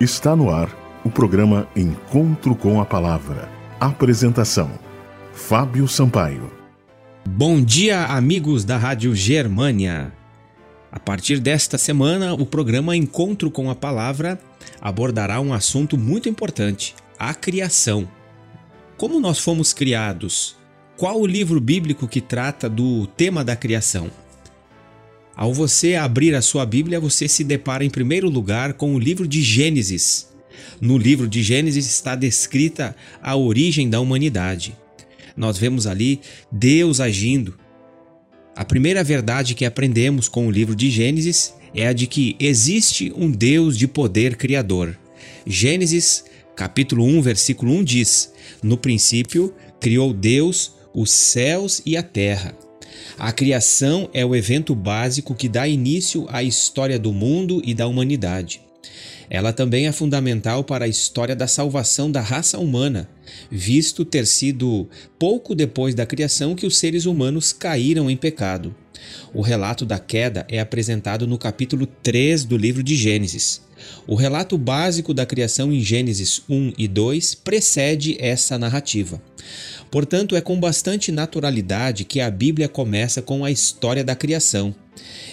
Está no ar o programa Encontro com a Palavra. Apresentação: Fábio Sampaio. Bom dia, amigos da Rádio Germânia. A partir desta semana, o programa Encontro com a Palavra abordará um assunto muito importante: a criação. Como nós fomos criados? Qual o livro bíblico que trata do tema da criação? Ao você abrir a sua Bíblia, você se depara em primeiro lugar com o livro de Gênesis. No livro de Gênesis está descrita a origem da humanidade. Nós vemos ali Deus agindo. A primeira verdade que aprendemos com o livro de Gênesis é a de que existe um Deus de poder criador. Gênesis, capítulo 1, versículo 1 diz: No princípio criou Deus os céus e a terra. A criação é o evento básico que dá início à história do mundo e da humanidade. Ela também é fundamental para a história da salvação da raça humana, visto ter sido pouco depois da criação que os seres humanos caíram em pecado. O relato da queda é apresentado no capítulo 3 do livro de Gênesis. O relato básico da criação em Gênesis 1 e 2 precede essa narrativa. Portanto, é com bastante naturalidade que a Bíblia começa com a história da criação.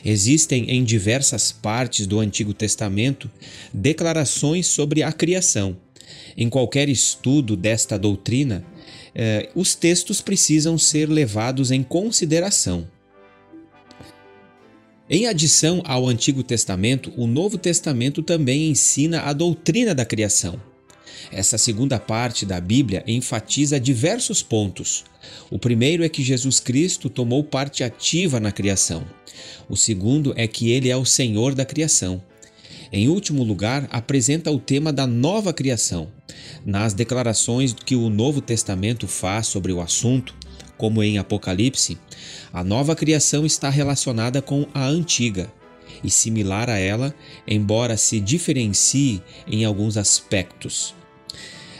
Existem em diversas partes do Antigo Testamento declarações sobre a criação. Em qualquer estudo desta doutrina, eh, os textos precisam ser levados em consideração. Em adição ao Antigo Testamento, o Novo Testamento também ensina a doutrina da criação. Essa segunda parte da Bíblia enfatiza diversos pontos. O primeiro é que Jesus Cristo tomou parte ativa na criação. O segundo é que ele é o Senhor da criação. Em último lugar, apresenta o tema da nova criação. Nas declarações que o Novo Testamento faz sobre o assunto, como em Apocalipse, a nova criação está relacionada com a antiga e similar a ela, embora se diferencie em alguns aspectos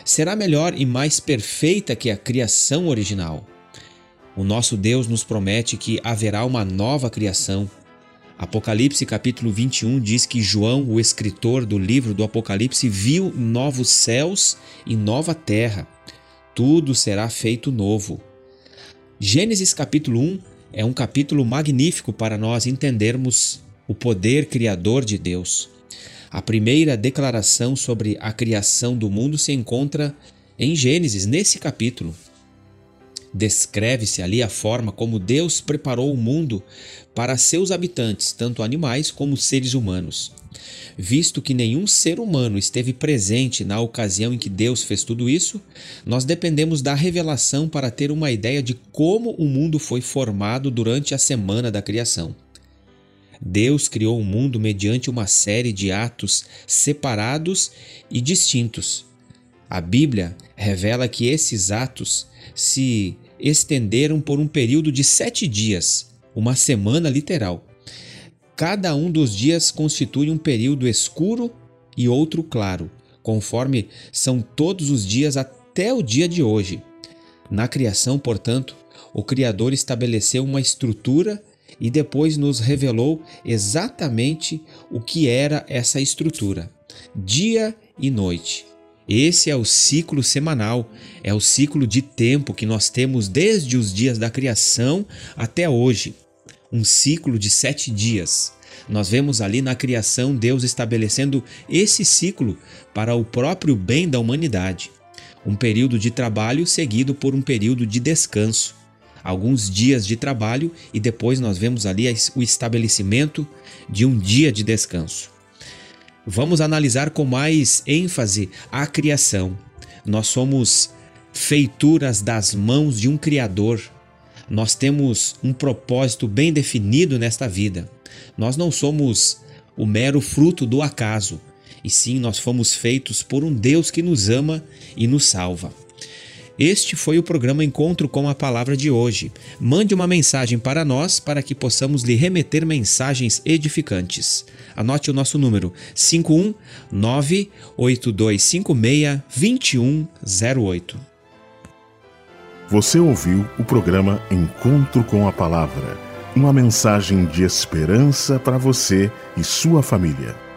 será melhor e mais perfeita que a criação original. O nosso Deus nos promete que haverá uma nova criação. Apocalipse capítulo 21 diz que João, o escritor do livro do Apocalipse, viu novos céus e nova terra. Tudo será feito novo. Gênesis capítulo 1 é um capítulo magnífico para nós entendermos o poder criador de Deus. A primeira declaração sobre a criação do mundo se encontra em Gênesis, nesse capítulo. Descreve-se ali a forma como Deus preparou o mundo para seus habitantes, tanto animais como seres humanos. Visto que nenhum ser humano esteve presente na ocasião em que Deus fez tudo isso, nós dependemos da revelação para ter uma ideia de como o mundo foi formado durante a semana da criação. Deus criou o mundo mediante uma série de atos separados e distintos. A Bíblia revela que esses atos se estenderam por um período de sete dias, uma semana literal. Cada um dos dias constitui um período escuro e outro claro, conforme são todos os dias até o dia de hoje. Na criação, portanto, o Criador estabeleceu uma estrutura e depois nos revelou exatamente o que era essa estrutura: dia e noite. Esse é o ciclo semanal, é o ciclo de tempo que nós temos desde os dias da criação até hoje. Um ciclo de sete dias. Nós vemos ali na criação Deus estabelecendo esse ciclo para o próprio bem da humanidade. Um período de trabalho seguido por um período de descanso alguns dias de trabalho e depois nós vemos ali o estabelecimento de um dia de descanso. Vamos analisar com mais ênfase a criação. Nós somos feituras das mãos de um Criador. Nós temos um propósito bem definido nesta vida. Nós não somos o mero fruto do acaso, e sim nós fomos feitos por um Deus que nos ama e nos salva. Este foi o programa Encontro com a Palavra de hoje. Mande uma mensagem para nós para que possamos lhe remeter mensagens edificantes. Anote o nosso número: 51982562108. Você ouviu o programa Encontro com a Palavra uma mensagem de esperança para você e sua família.